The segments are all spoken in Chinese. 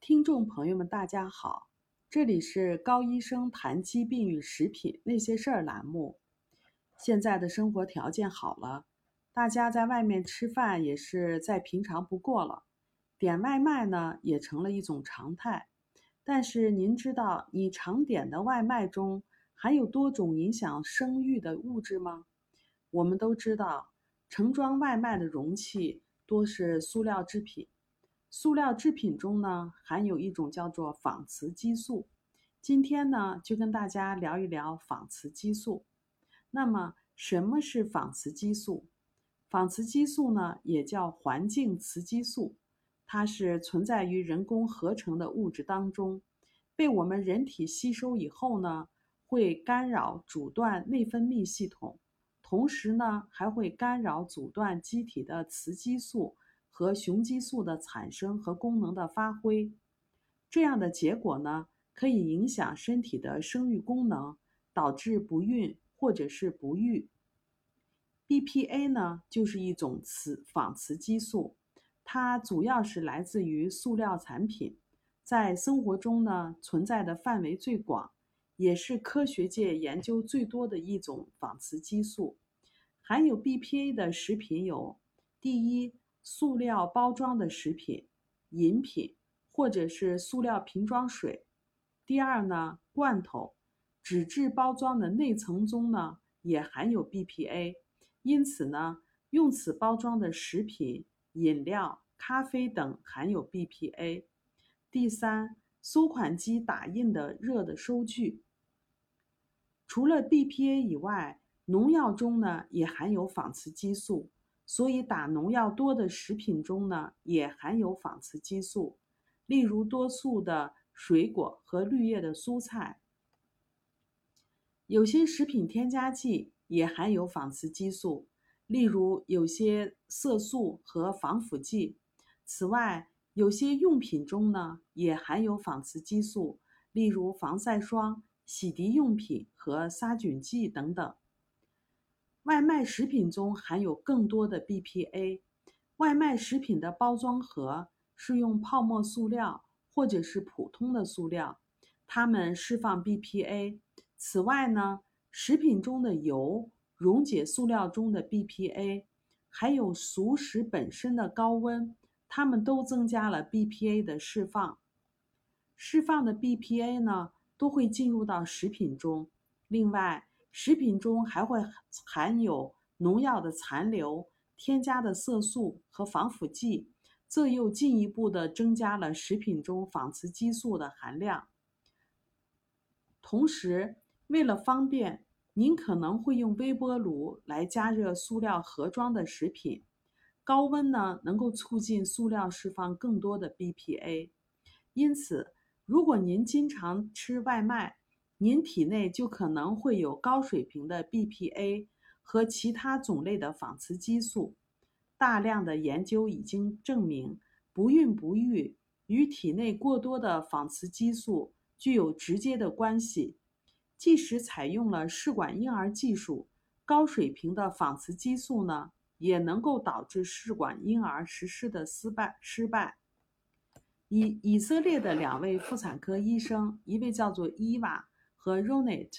听众朋友们，大家好，这里是高医生谈疾病与食品那些事儿栏目。现在的生活条件好了，大家在外面吃饭也是再平常不过了，点外卖呢也成了一种常态。但是您知道你常点的外卖中含有多种影响生育的物质吗？我们都知道，盛装外卖的容器多是塑料制品。塑料制品中呢，含有一种叫做仿雌激素。今天呢，就跟大家聊一聊仿雌激素。那么，什么是仿雌激素？仿雌激素呢，也叫环境雌激素，它是存在于人工合成的物质当中，被我们人体吸收以后呢，会干扰阻断内分泌系统，同时呢，还会干扰阻断机体的雌激素。和雄激素的产生和功能的发挥，这样的结果呢，可以影响身体的生育功能，导致不孕或者是不育。BPA 呢，就是一种雌仿雌激素，它主要是来自于塑料产品，在生活中呢存在的范围最广，也是科学界研究最多的一种仿雌激素。含有 BPA 的食品有：第一。塑料包装的食品、饮品，或者是塑料瓶装水。第二呢，罐头、纸质包装的内层中呢也含有 BPA，因此呢，用此包装的食品、饮料、咖啡等含有 BPA。第三，收款机打印的热的收据。除了 BPA 以外，农药中呢也含有仿雌激素。所以，打农药多的食品中呢，也含有仿雌激素，例如多数的水果和绿叶的蔬菜。有些食品添加剂也含有仿雌激素，例如有些色素和防腐剂。此外，有些用品中呢，也含有仿雌激素，例如防晒霜、洗涤用品和杀菌剂等等。外卖食品中含有更多的 BPA。外卖食品的包装盒是用泡沫塑料或者是普通的塑料，它们释放 BPA。此外呢，食品中的油溶解塑料中的 BPA，还有熟食本身的高温，它们都增加了 BPA 的释放。释放的 BPA 呢，都会进入到食品中。另外，食品中还会含有农药的残留、添加的色素和防腐剂，这又进一步的增加了食品中仿雌激素的含量。同时，为了方便，您可能会用微波炉来加热塑料盒装的食品，高温呢能够促进塑料释放更多的 BPA。因此，如果您经常吃外卖，您体内就可能会有高水平的 BPA 和其他种类的仿雌激素。大量的研究已经证明，不孕不育与体内过多的仿雌激素具有直接的关系。即使采用了试管婴儿技术，高水平的仿雌激素呢，也能够导致试管婴儿实施的失败。失败。以以色列的两位妇产科医生，一位叫做伊娃。和 Ronit，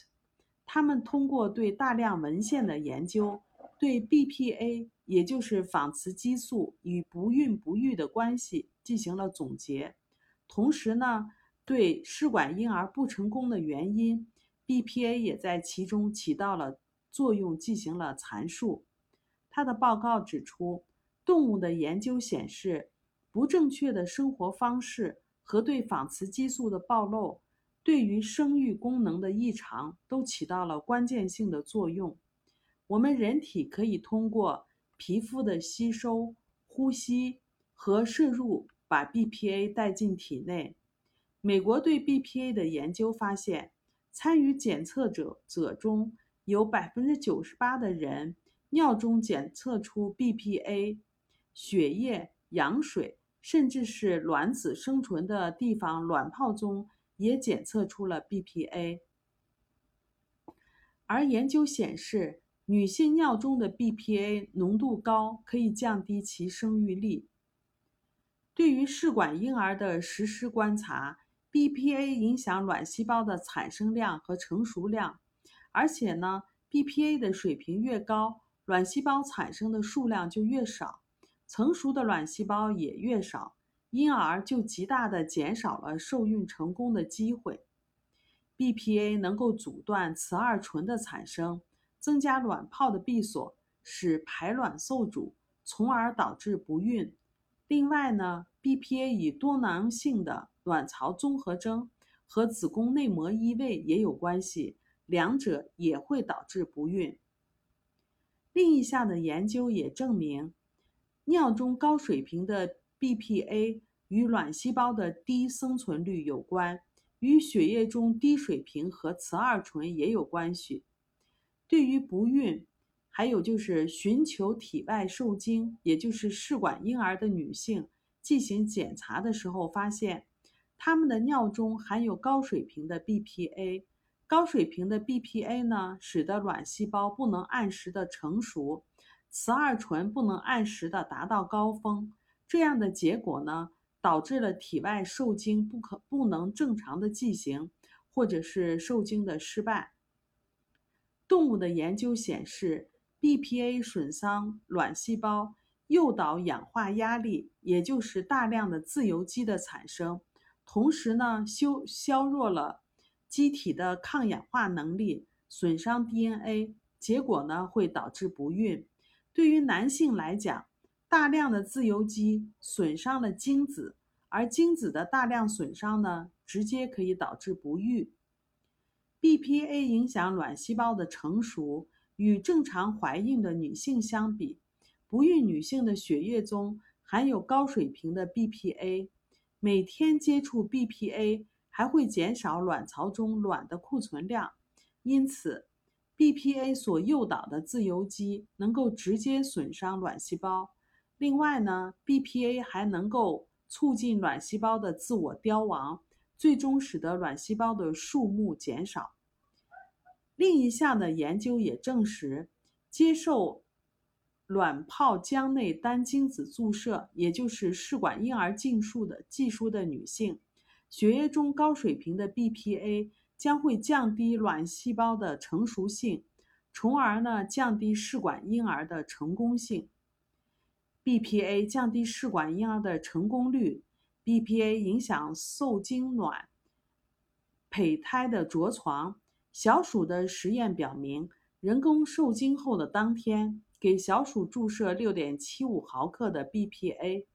他们通过对大量文献的研究，对 BPA，也就是仿雌激素与不孕不育的关系进行了总结，同时呢，对试管婴儿不成功的原因，BPA 也在其中起到了作用进行了阐述。他的报告指出，动物的研究显示，不正确的生活方式和对仿雌激素的暴露。对于生育功能的异常都起到了关键性的作用。我们人体可以通过皮肤的吸收、呼吸和摄入，把 BPA 带进体内。美国对 BPA 的研究发现，参与检测者者中有百分之九十八的人尿中检测出 BPA，血液、羊水，甚至是卵子生存的地方卵泡中。也检测出了 BPA，而研究显示，女性尿中的 BPA 浓度高，可以降低其生育力。对于试管婴儿的实施观察，BPA 影响卵细胞的产生量和成熟量，而且呢，BPA 的水平越高，卵细胞产生的数量就越少，成熟的卵细胞也越少，因而就极大的减少了受孕成功的机会。BPA 能够阻断雌二醇的产生，增加卵泡的闭锁，使排卵受阻，从而导致不孕。另外呢，BPA 与多囊性的卵巢综合征和子宫内膜异位也有关系，两者也会导致不孕。另一项的研究也证明，尿中高水平的 BPA 与卵细胞的低生存率有关，与血液中低水平和雌二醇也有关系。对于不孕，还有就是寻求体外受精，也就是试管婴儿的女性进行检查的时候，发现她们的尿中含有高水平的 BPA。高水平的 BPA 呢，使得卵细胞不能按时的成熟，雌二醇不能按时的达到高峰。这样的结果呢，导致了体外受精不可不能正常的进行，或者是受精的失败。动物的研究显示。BPA 损伤卵细胞，诱导氧化压力，也就是大量的自由基的产生，同时呢，修削弱了机体的抗氧化能力，损伤 DNA，结果呢会导致不孕。对于男性来讲，大量的自由基损伤了精子，而精子的大量损伤呢，直接可以导致不育。BPA 影响卵细胞的成熟。与正常怀孕的女性相比，不孕女性的血液中含有高水平的 BPA，每天接触 BPA 还会减少卵巢中卵的库存量，因此 BPA 所诱导的自由基能够直接损伤卵细胞。另外呢，BPA 还能够促进卵细胞的自我凋亡，最终使得卵细胞的数目减少。另一项的研究也证实，接受卵泡浆内单精子注射，也就是试管婴儿技术的技术的女性，血液中高水平的 BPA 将会降低卵细胞的成熟性，从而呢降低试管婴儿的成功性。BPA 降低试管婴儿的成功率，BPA 影响受精卵、胚胎的着床。小鼠的实验表明，人工受精后的当天给小鼠注射六点七五毫克的 BPA，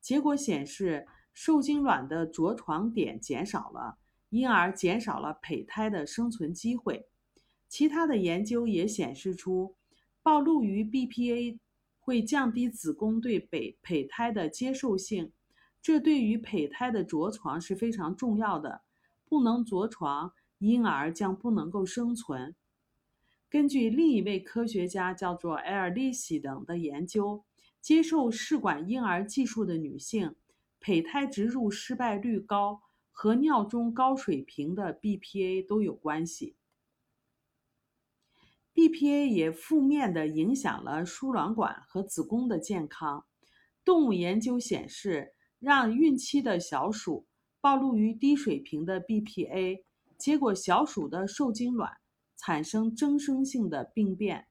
结果显示受精卵的着床点减少了，因而减少了胚胎的生存机会。其他的研究也显示出，暴露于 BPA 会降低子宫对胚胚胎的接受性，这对于胚胎的着床是非常重要的，不能着床。婴儿将不能够生存。根据另一位科学家叫做埃尔利希等的研究，接受试管婴儿技术的女性，胚胎植入失败率高和尿中高水平的 BPA 都有关系。BPA 也负面的影响了输卵管和子宫的健康。动物研究显示，让孕期的小鼠暴露于低水平的 BPA。结果，小鼠的受精卵产生增生性的病变。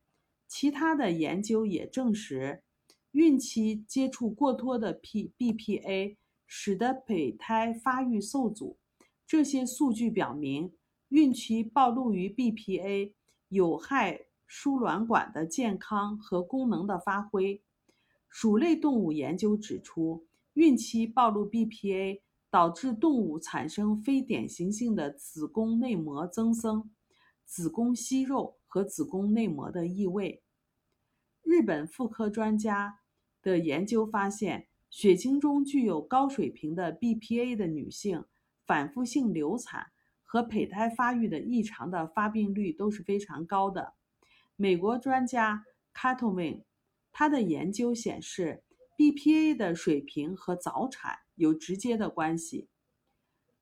其他的研究也证实，孕期接触过多的 P BPA 使得胚胎发育受阻。这些数据表明，孕期暴露于 BPA 有害输卵管的健康和功能的发挥。鼠类动物研究指出，孕期暴露 BPA。导致动物产生非典型性的子宫内膜增生、子宫息肉和子宫内膜的异位。日本妇科专家的研究发现，血清中具有高水平的 BPA 的女性，反复性流产和胚胎发育的异常的发病率都是非常高的。美国专家 c a t o w i n 他的研究显示，BPA 的水平和早产。有直接的关系。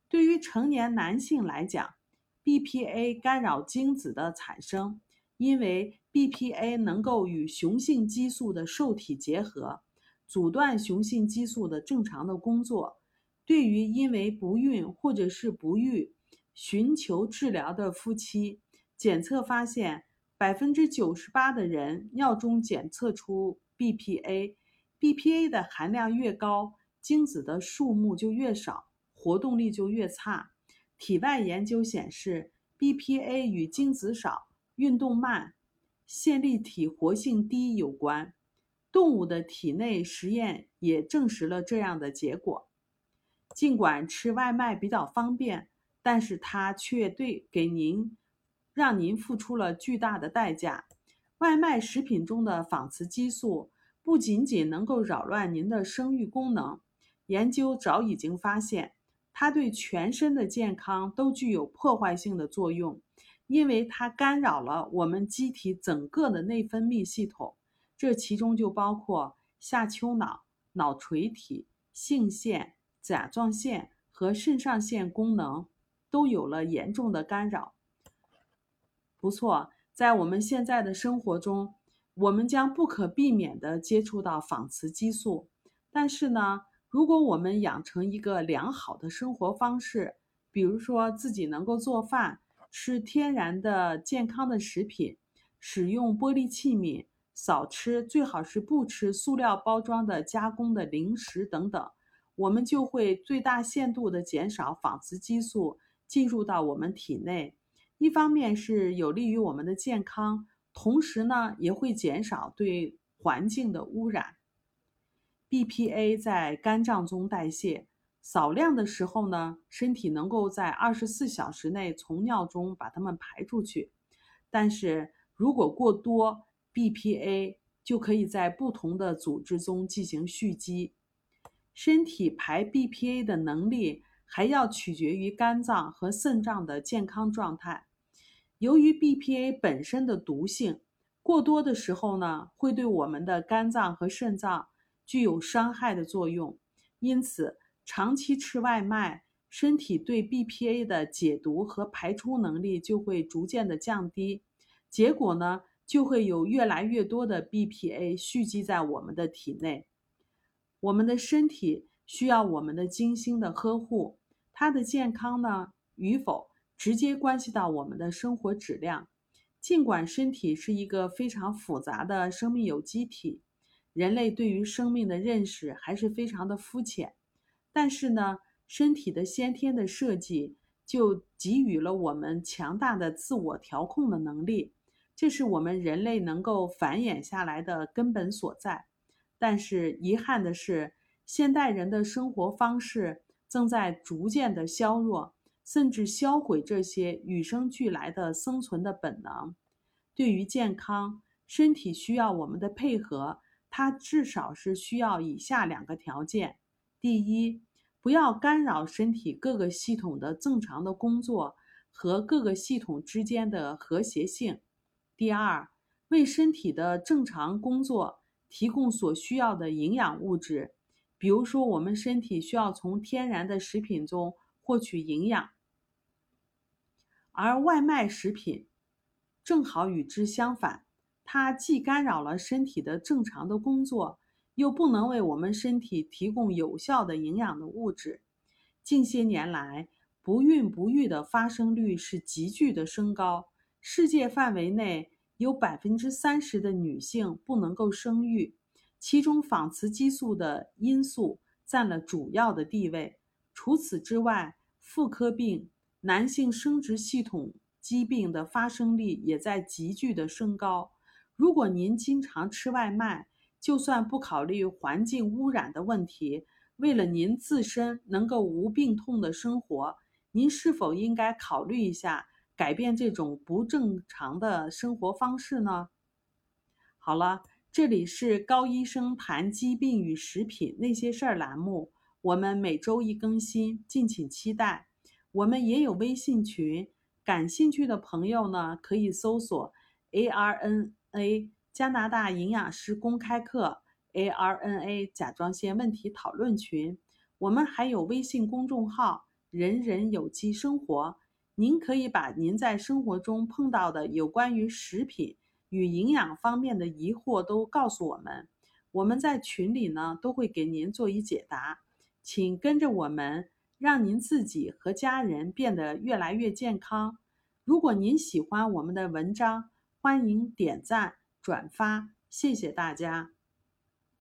对于成年男性来讲，BPA 干扰精子的产生，因为 BPA 能够与雄性激素的受体结合，阻断雄性激素的正常的工作。对于因为不孕或者是不育寻求治疗的夫妻，检测发现百分之九十八的人尿中检测出 BPA，BPA 的含量越高，精子的数目就越少，活动力就越差。体外研究显示，BPA 与精子少、运动慢、线粒体活性低有关。动物的体内实验也证实了这样的结果。尽管吃外卖比较方便，但是它却对给您让您付出了巨大的代价。外卖食品中的仿雌激素不仅仅能够扰乱您的生育功能，研究早已经发现，它对全身的健康都具有破坏性的作用，因为它干扰了我们机体整个的内分泌系统，这其中就包括下丘脑、脑垂体、性腺。甲状腺和肾上腺功能都有了严重的干扰。不错，在我们现在的生活中，我们将不可避免地接触到仿雌激素。但是呢，如果我们养成一个良好的生活方式，比如说自己能够做饭、吃天然的健康的食品、使用玻璃器皿、少吃最好是不吃塑料包装的加工的零食等等。我们就会最大限度地减少仿雌激素进入到我们体内，一方面是有利于我们的健康，同时呢也会减少对环境的污染。BPA 在肝脏中代谢，少量的时候呢，身体能够在二十四小时内从尿中把它们排出去，但是如果过多，BPA 就可以在不同的组织中进行蓄积。身体排 BPA 的能力还要取决于肝脏和肾脏的健康状态。由于 BPA 本身的毒性，过多的时候呢，会对我们的肝脏和肾脏具有伤害的作用。因此，长期吃外卖，身体对 BPA 的解毒和排出能力就会逐渐的降低。结果呢，就会有越来越多的 BPA 蓄积在我们的体内。我们的身体需要我们的精心的呵护，它的健康呢与否直接关系到我们的生活质量。尽管身体是一个非常复杂的生命有机体，人类对于生命的认识还是非常的肤浅，但是呢，身体的先天的设计就给予了我们强大的自我调控的能力，这是我们人类能够繁衍下来的根本所在。但是遗憾的是，现代人的生活方式正在逐渐的削弱，甚至销毁这些与生俱来的生存的本能。对于健康，身体需要我们的配合，它至少是需要以下两个条件：第一，不要干扰身体各个系统的正常的工作和各个系统之间的和谐性；第二，为身体的正常工作。提供所需要的营养物质，比如说，我们身体需要从天然的食品中获取营养，而外卖食品正好与之相反，它既干扰了身体的正常的工作，又不能为我们身体提供有效的营养的物质。近些年来，不孕不育的发生率是急剧的升高，世界范围内。有百分之三十的女性不能够生育，其中仿雌激素的因素占了主要的地位。除此之外，妇科病、男性生殖系统疾病的发生率也在急剧的升高。如果您经常吃外卖，就算不考虑环境污染的问题，为了您自身能够无病痛的生活，您是否应该考虑一下？改变这种不正常的生活方式呢？好了，这里是高医生谈疾病与食品那些事儿栏目，我们每周一更新，敬请期待。我们也有微信群，感兴趣的朋友呢可以搜索 ARNA 加拿大营养师公开课 ARNA 甲状腺问题讨论群。我们还有微信公众号“人人有机生活”。您可以把您在生活中碰到的有关于食品与营养方面的疑惑都告诉我们，我们在群里呢都会给您做一解答，请跟着我们，让您自己和家人变得越来越健康。如果您喜欢我们的文章，欢迎点赞转发，谢谢大家。